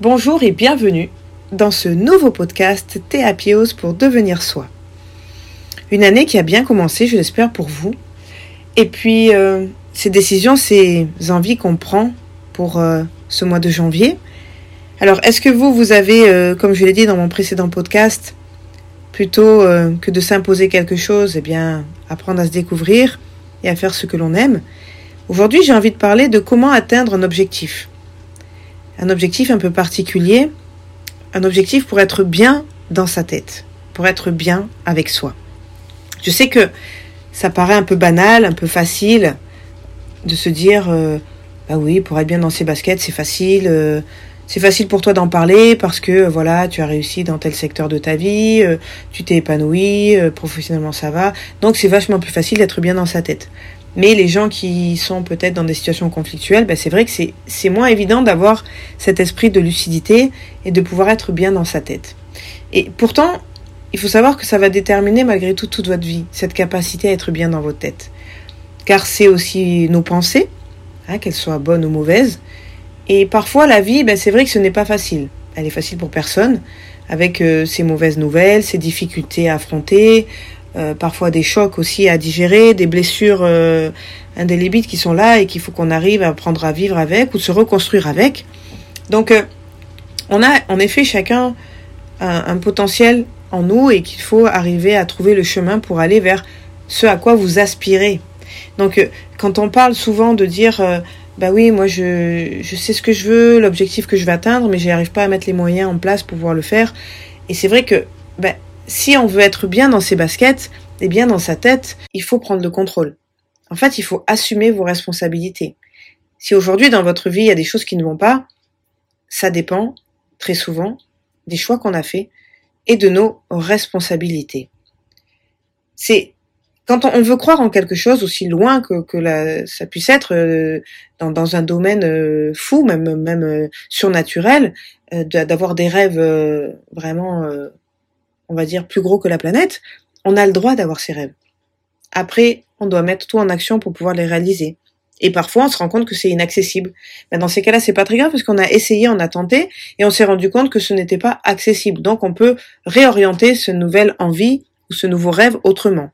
Bonjour et bienvenue dans ce nouveau podcast Théapios pour devenir soi. Une année qui a bien commencé, je l'espère pour vous. Et puis, euh, ces décisions, ces envies qu'on prend pour euh, ce mois de janvier. Alors, est-ce que vous, vous avez, euh, comme je l'ai dit dans mon précédent podcast, plutôt que de s'imposer quelque chose, eh bien, apprendre à se découvrir et à faire ce que l'on aime Aujourd'hui, j'ai envie de parler de comment atteindre un objectif un objectif un peu particulier, un objectif pour être bien dans sa tête, pour être bien avec soi. Je sais que ça paraît un peu banal, un peu facile de se dire, euh, bah oui, pour être bien dans ses baskets, c'est facile. Euh, c'est facile pour toi d'en parler parce que voilà, tu as réussi dans tel secteur de ta vie, euh, tu t'es épanoui, professionnellement ça va. Donc c'est vachement plus facile d'être bien dans sa tête. Mais les gens qui sont peut-être dans des situations conflictuelles, ben c'est vrai que c'est moins évident d'avoir cet esprit de lucidité et de pouvoir être bien dans sa tête. Et pourtant, il faut savoir que ça va déterminer malgré tout toute votre vie, cette capacité à être bien dans votre tête. Car c'est aussi nos pensées, hein, qu'elles soient bonnes ou mauvaises. Et parfois, la vie, ben c'est vrai que ce n'est pas facile. Elle est facile pour personne, avec euh, ses mauvaises nouvelles, ses difficultés à affronter, euh, parfois des chocs aussi à digérer, des blessures euh, indélébiles qui sont là et qu'il faut qu'on arrive à apprendre à vivre avec ou se reconstruire avec. Donc, euh, on a en effet chacun un, un potentiel en nous et qu'il faut arriver à trouver le chemin pour aller vers ce à quoi vous aspirez. Donc, quand on parle souvent de dire, bah oui, moi je, je sais ce que je veux, l'objectif que je vais atteindre, mais j'arrive pas à mettre les moyens en place pour pouvoir le faire. Et c'est vrai que, ben, si on veut être bien dans ses baskets et bien dans sa tête, il faut prendre le contrôle. En fait, il faut assumer vos responsabilités. Si aujourd'hui dans votre vie il y a des choses qui ne vont pas, ça dépend très souvent des choix qu'on a faits et de nos responsabilités. C'est quand on veut croire en quelque chose aussi loin que, que ça puisse être euh, dans, dans, un domaine euh, fou, même même euh, surnaturel, d'avoir des rêves vraiment on va dire, plus gros que la planète, on a le droit d'avoir ses rêves. Après, on doit mettre tout en action pour pouvoir les réaliser. Et parfois, on se rend compte que c'est inaccessible. Mais dans ces cas-là, c'est pas très grave parce qu'on a essayé, on a tenté et on s'est rendu compte que ce n'était pas accessible. Donc, on peut réorienter ce nouvelle envie ou ce nouveau rêve autrement.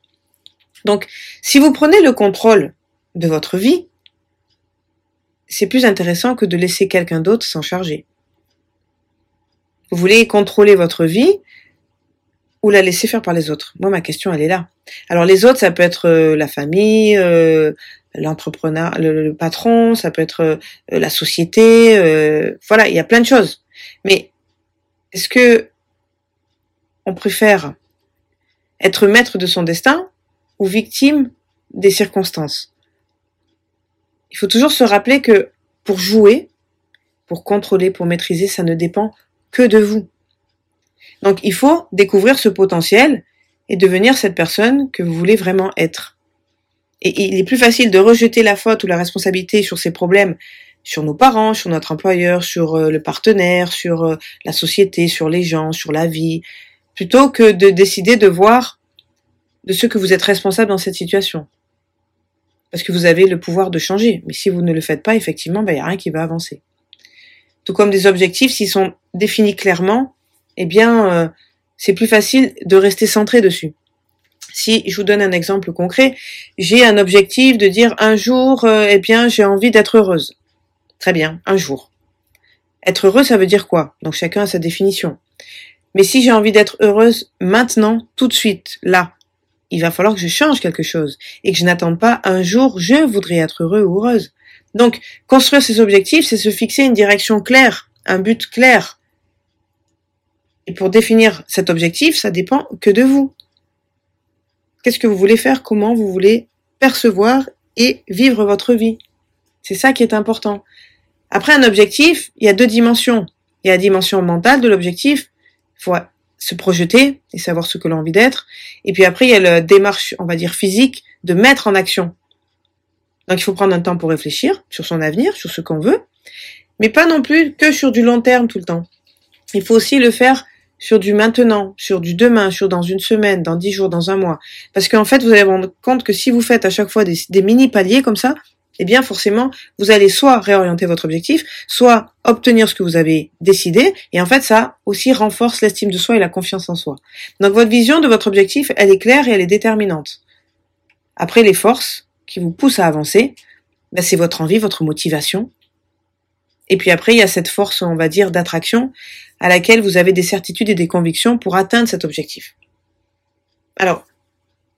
Donc, si vous prenez le contrôle de votre vie, c'est plus intéressant que de laisser quelqu'un d'autre s'en charger. Vous voulez contrôler votre vie, ou la laisser faire par les autres? Moi, ma question, elle est là. Alors les autres, ça peut être euh, la famille, euh, l'entrepreneur, le, patron, ça peut être euh, la société. voilà, il y a plein de choses. Mais est-ce que on préfère être maître de son destin ou victime des circonstances Il faut toujours se rappeler que pour jouer, pour contrôler, pour maîtriser, ça ne dépend que de vous. Donc il faut découvrir ce potentiel et devenir cette personne que vous voulez vraiment être. Et il est plus facile de rejeter la faute ou la responsabilité sur ces problèmes sur nos parents, sur notre employeur, sur euh, le partenaire, sur euh, la société, sur les gens, sur la vie, plutôt que de décider de voir de ce que vous êtes responsable dans cette situation. Parce que vous avez le pouvoir de changer. Mais si vous ne le faites pas, effectivement, il ben, n'y a rien qui va avancer. Tout comme des objectifs, s'ils sont définis clairement, eh bien, euh, c'est plus facile de rester centré dessus. Si je vous donne un exemple concret, j'ai un objectif de dire un jour, euh, eh bien, j'ai envie d'être heureuse. Très bien, un jour. Être heureux, ça veut dire quoi? Donc chacun a sa définition. Mais si j'ai envie d'être heureuse maintenant, tout de suite, là, il va falloir que je change quelque chose et que je n'attende pas un jour, je voudrais être heureux ou heureuse. Donc, construire ses objectifs, c'est se fixer une direction claire, un but clair, et pour définir cet objectif, ça dépend que de vous. Qu'est-ce que vous voulez faire? Comment vous voulez percevoir et vivre votre vie? C'est ça qui est important. Après un objectif, il y a deux dimensions. Il y a la dimension mentale de l'objectif. Il se projeter et savoir ce que l'on a envie d'être. Et puis après, il y a la démarche, on va dire, physique de mettre en action. Donc il faut prendre un temps pour réfléchir sur son avenir, sur ce qu'on veut, mais pas non plus que sur du long terme tout le temps. Il faut aussi le faire sur du maintenant, sur du demain, sur dans une semaine, dans dix jours, dans un mois. Parce qu'en fait, vous allez vous rendre compte que si vous faites à chaque fois des, des mini paliers comme ça, eh bien forcément, vous allez soit réorienter votre objectif, soit obtenir ce que vous avez décidé, et en fait ça aussi renforce l'estime de soi et la confiance en soi. Donc votre vision de votre objectif, elle est claire et elle est déterminante. Après, les forces qui vous poussent à avancer, ben, c'est votre envie, votre motivation. Et puis après, il y a cette force, on va dire, d'attraction à laquelle vous avez des certitudes et des convictions pour atteindre cet objectif. Alors,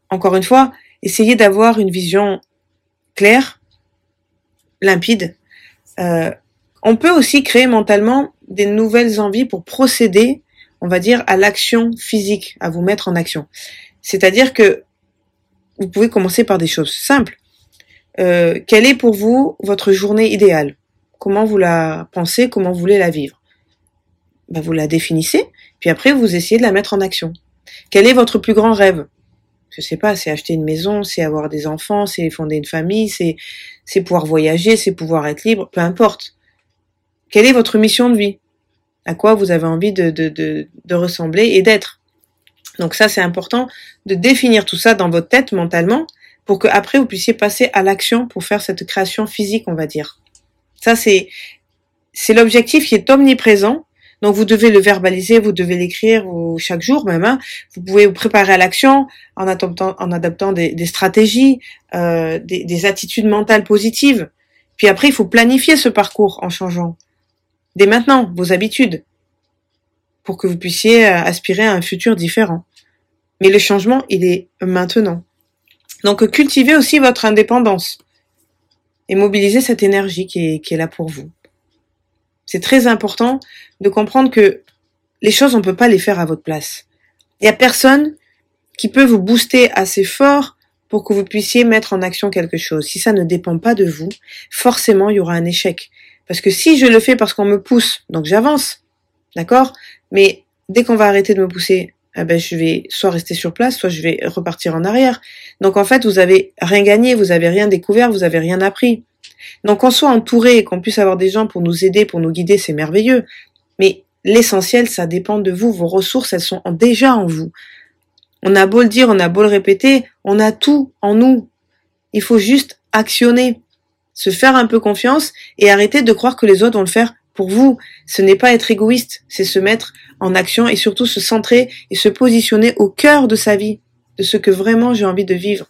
encore une fois, essayez d'avoir une vision claire, limpide. Euh, on peut aussi créer mentalement des nouvelles envies pour procéder, on va dire, à l'action physique, à vous mettre en action. C'est-à-dire que vous pouvez commencer par des choses simples. Euh, quelle est pour vous votre journée idéale? Comment vous la pensez? Comment vous voulez la vivre? Ben, Vous la définissez, puis après vous essayez de la mettre en action. Quel est votre plus grand rêve? Je sais pas, c'est acheter une maison, c'est avoir des enfants, c'est fonder une famille, c'est c'est pouvoir voyager, c'est pouvoir être libre, peu importe. Quelle est votre mission de vie? À quoi vous avez envie de, de, de, ressembler et d'être? Donc ça, c'est important de définir tout ça dans votre tête mentalement pour que après vous puissiez passer à l'action pour faire cette création physique, on va dire. Ça, c'est c'est l'objectif qui est omniprésent. Donc vous devez le verbaliser, vous devez l'écrire chaque jour même. Hein. Vous pouvez vous préparer à l'action en adoptant, en adaptant des, stratégies, euh, des, des attitudes mentales positives. Puis après, il faut planifier ce parcours en changeant dès maintenant vos habitudes pour que vous puissiez euh, aspirer à un futur différent. Mais le changement, il est maintenant. Donc cultivez aussi votre indépendance et mobilisez cette énergie qui est, qui est là pour vous. C'est très important de comprendre que les choses, on peut pas les faire à votre place. Il y a personne qui peut vous booster assez fort pour que vous puissiez mettre en action quelque chose. Si ça ne dépend pas de vous, forcément, il y aura un échec. Parce que si je le fais parce qu'on me pousse, donc j'avance, d'accord? Mais dès qu'on va arrêter de me pousser, eh ben, je vais soit rester sur place, soit je vais repartir en arrière. Donc en fait, vous avez rien gagné, vous avez rien découvert, vous avez rien appris. Donc qu'on soit entouré et qu'on puisse avoir des gens pour nous aider, pour nous guider, c'est merveilleux. Mais l'essentiel, ça dépend de vous. Vos ressources, elles sont déjà en vous. On a beau le dire, on a beau le répéter, on a tout en nous. Il faut juste actionner, se faire un peu confiance et arrêter de croire que les autres vont le faire pour vous, ce n'est pas être égoïste, c'est se mettre en action et surtout se centrer et se positionner au cœur de sa vie, de ce que vraiment j'ai envie de vivre.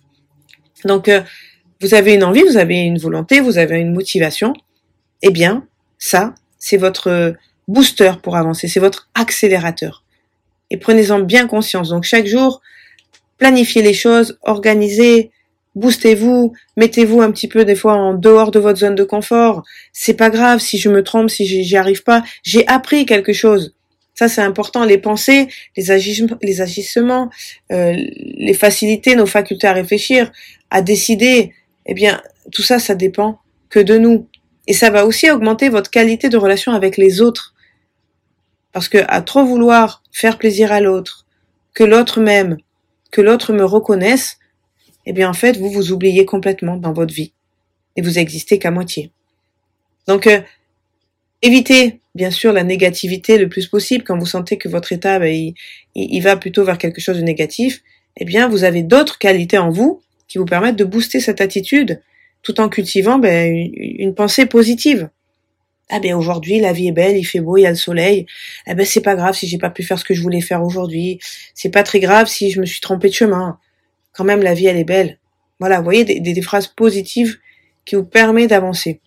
Donc, euh, vous avez une envie, vous avez une volonté, vous avez une motivation. Eh bien, ça, c'est votre booster pour avancer, c'est votre accélérateur. Et prenez-en bien conscience. Donc, chaque jour, planifiez les choses, organisez, boostez-vous, mettez-vous un petit peu des fois en dehors de votre zone de confort. C'est pas grave si je me trompe, si j'y arrive pas. J'ai appris quelque chose. Ça, c'est important. Les pensées, les, agissements, euh, les facilités, nos facultés à réfléchir, à décider. Eh bien, tout ça, ça dépend que de nous. Et ça va aussi augmenter votre qualité de relation avec les autres. Parce que à trop vouloir faire plaisir à l'autre, que l'autre m'aime, que l'autre me reconnaisse, eh bien en fait, vous vous oubliez complètement dans votre vie et vous existez qu'à moitié. Donc, euh, évitez bien sûr la négativité le plus possible quand vous sentez que votre état ben, il, va plutôt vers quelque chose de négatif. Eh bien, vous avez d'autres qualités en vous qui vous permettent de booster cette attitude tout en cultivant ben, une, pensée positive. Ah ben aujourd'hui la vie est belle, il fait beau, il y a le soleil. Eh ben c'est pas grave si j'ai pas pu faire ce que je voulais faire aujourd'hui. C'est pas très grave si je me suis trompé de chemin quand même la vie elle est belle. Voilà, vous voyez des, des, phrases positives qui vous permettent d'avancer.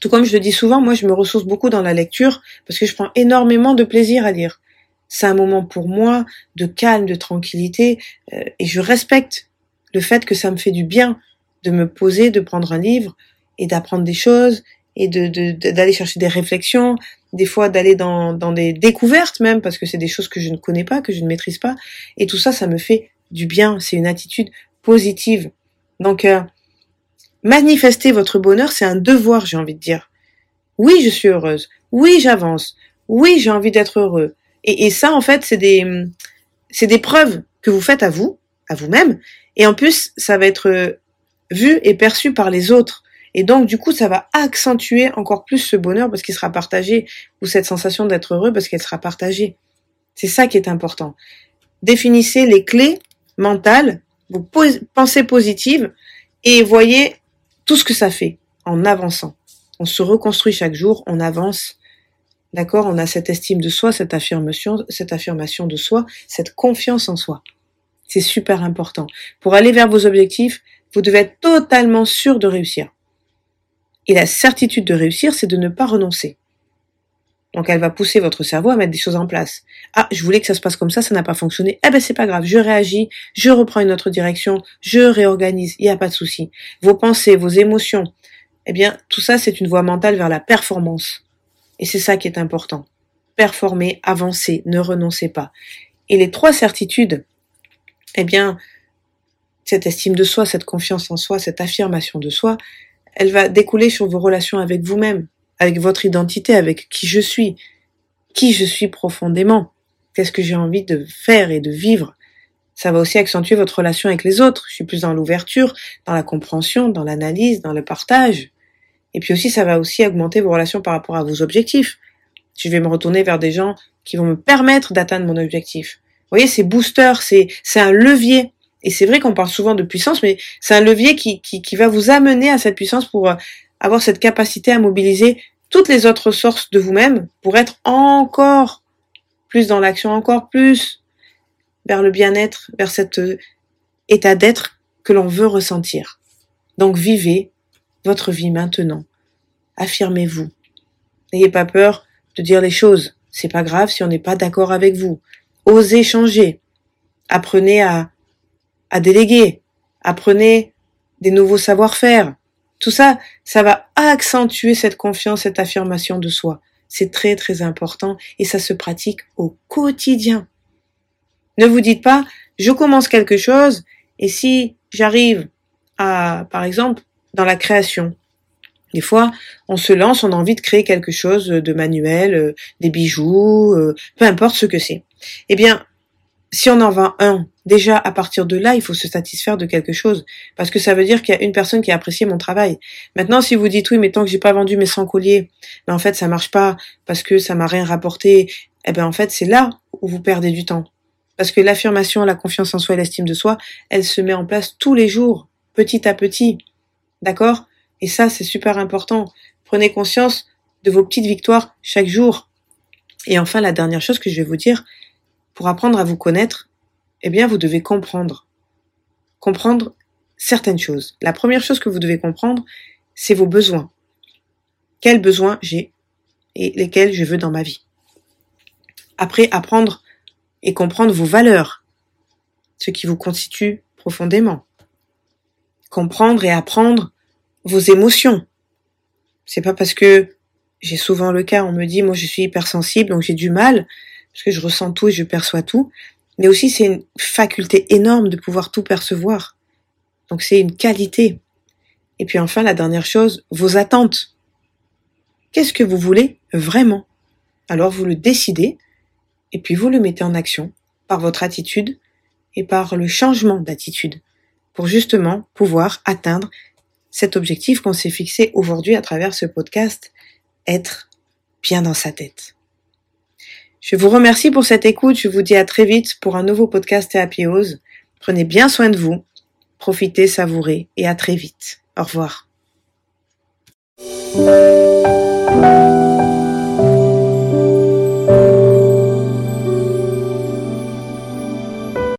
Tout comme je le dis souvent, moi je me ressource beaucoup dans la lecture parce que je prends énormément de plaisir à lire. C'est un moment pour moi de calme, de tranquillité euh, et je respecte le fait que ça me fait du bien de me poser, de prendre un livre et d'apprendre des choses et de d'aller chercher des réflexions, des fois d'aller dans, dans des découvertes même parce que c'est des choses que je ne connais pas, que je ne maîtrise pas et tout ça ça me fait du bien, c'est une attitude positive. Donc, euh, manifester votre bonheur, c'est un devoir, j'ai envie de dire. Oui, je suis heureuse. Oui, j'avance. Oui, j'ai envie d'être heureux. Et, et, ça, en fait, c'est des, c'est des preuves que vous faites à vous, à vous-même. Et en plus, ça va être euh, vu et perçu par les autres. Et donc, du coup, ça va accentuer encore plus ce bonheur parce qu'il sera partagé, ou cette sensation d'être heureux parce qu'elle sera partagée. C'est ça qui est important. Définissez les clés mentales, vos pensées positives et voyez tout ce que ça fait en avançant. On se reconstruit chaque jour, on avance. D'accord? On a cette estime de soi, cette affirmation, cette affirmation de soi, cette confiance en soi. C'est super important. Pour aller vers vos objectifs, vous devez être totalement sûr de réussir. Et la certitude de réussir, c'est de ne pas renoncer. Donc elle va pousser votre cerveau à mettre des choses en place. Ah, je voulais que ça se passe comme ça, ça n'a pas fonctionné. Eh ben c'est pas grave, je réagis, je reprends une autre direction, je réorganise, il n'y a pas de souci. Vos pensées, vos émotions, eh bien tout ça c'est une voie mentale vers la performance. Et c'est ça qui est important. Performer, avancer, ne renoncez pas. Et les trois certitudes, eh bien cette estime de soi, cette confiance en soi, cette affirmation de soi, elle va découler sur vos relations avec vous-même, avec votre identité, avec qui je suis, qui je suis profondément, qu'est-ce que j'ai envie de faire et de vivre. Ça va aussi accentuer votre relation avec les autres. Je suis plus dans l'ouverture, dans la compréhension, dans l'analyse, dans le partage. Et puis aussi, ça va aussi augmenter vos relations par rapport à vos objectifs. Je vais me retourner vers des gens qui vont me permettre d'atteindre mon objectif. Vous voyez, c'est booster, c'est, un levier. Et c'est vrai qu'on parle souvent de puissance, mais c'est un levier qui, qui, qui, va vous amener à cette puissance pour euh, avoir cette capacité à mobiliser toutes les autres sources de vous-même pour être encore plus dans l'action, encore plus vers le bien-être, vers cet euh, état d'être que l'on veut ressentir. Donc vivez votre vie maintenant. Affirmez-vous. N'ayez pas peur de dire les choses. C'est pas grave si on n'est pas d'accord avec vous. Osez changer. Apprenez à, déléguer. Apprenez des nouveaux savoir-faire. Tout ça, ça va accentuer cette confiance, cette affirmation de soi. C'est très très important et ça se pratique au quotidien. Ne vous dites pas, je commence quelque chose et si j'arrive à, par exemple, dans la création, des fois, on se lance, on a envie de créer quelque chose de manuel, euh, des bijoux, euh, peu importe ce que c'est. Eh bien, si on en vend un, déjà à partir de là, il faut se satisfaire de quelque chose, parce que ça veut dire qu'il y a une personne qui a apprécié mon travail. Maintenant, si vous dites oui, mais tant que j'ai pas vendu mes 100 colliers, mais en fait ça marche pas parce que ça m'a rien rapporté, eh ben en fait c'est là où vous perdez du temps, parce que l'affirmation, la confiance en soi et l'estime de soi, elle se met en place tous les jours, petit à petit, d'accord? Et ça c'est super important. Prenez conscience de vos petites victoires chaque jour. Et enfin, la dernière chose que je vais vous dire, pour apprendre à vous connaître, eh bien, vous devez comprendre. Comprendre certaines choses. La première chose que vous devez comprendre, c'est vos besoins. Quels besoins j'ai et lesquels je veux dans ma vie. Après, apprendre et comprendre vos valeurs, ce qui vous constitue profondément. Comprendre et apprendre vos émotions. C'est pas parce que j'ai souvent le cas, on me dit, moi je suis hypersensible, donc j'ai du mal, parce que je ressens tout et je perçois tout, mais aussi c'est une faculté énorme de pouvoir tout percevoir. Donc c'est une qualité. Et puis enfin, la dernière chose, vos attentes. Qu'est-ce que vous voulez vraiment? Alors vous le décidez et puis vous le mettez en action par votre attitude et par le changement d'attitude pour justement pouvoir atteindre cet objectif qu'on s'est fixé aujourd'hui à travers ce podcast, être bien dans sa tête. Je vous remercie pour cette écoute. Je vous dis à très vite pour un nouveau podcast Ose. Prenez bien soin de vous. Profitez, savourez et à très vite. Au revoir.